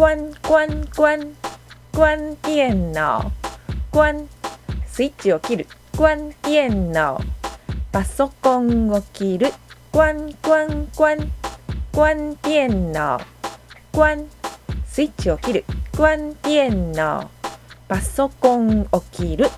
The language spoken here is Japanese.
关关关关電脑关スイッチを切る关電脑。パソコンを切る。关关关关電脑。关スイッチを切る。关電脑。パソコンを切る。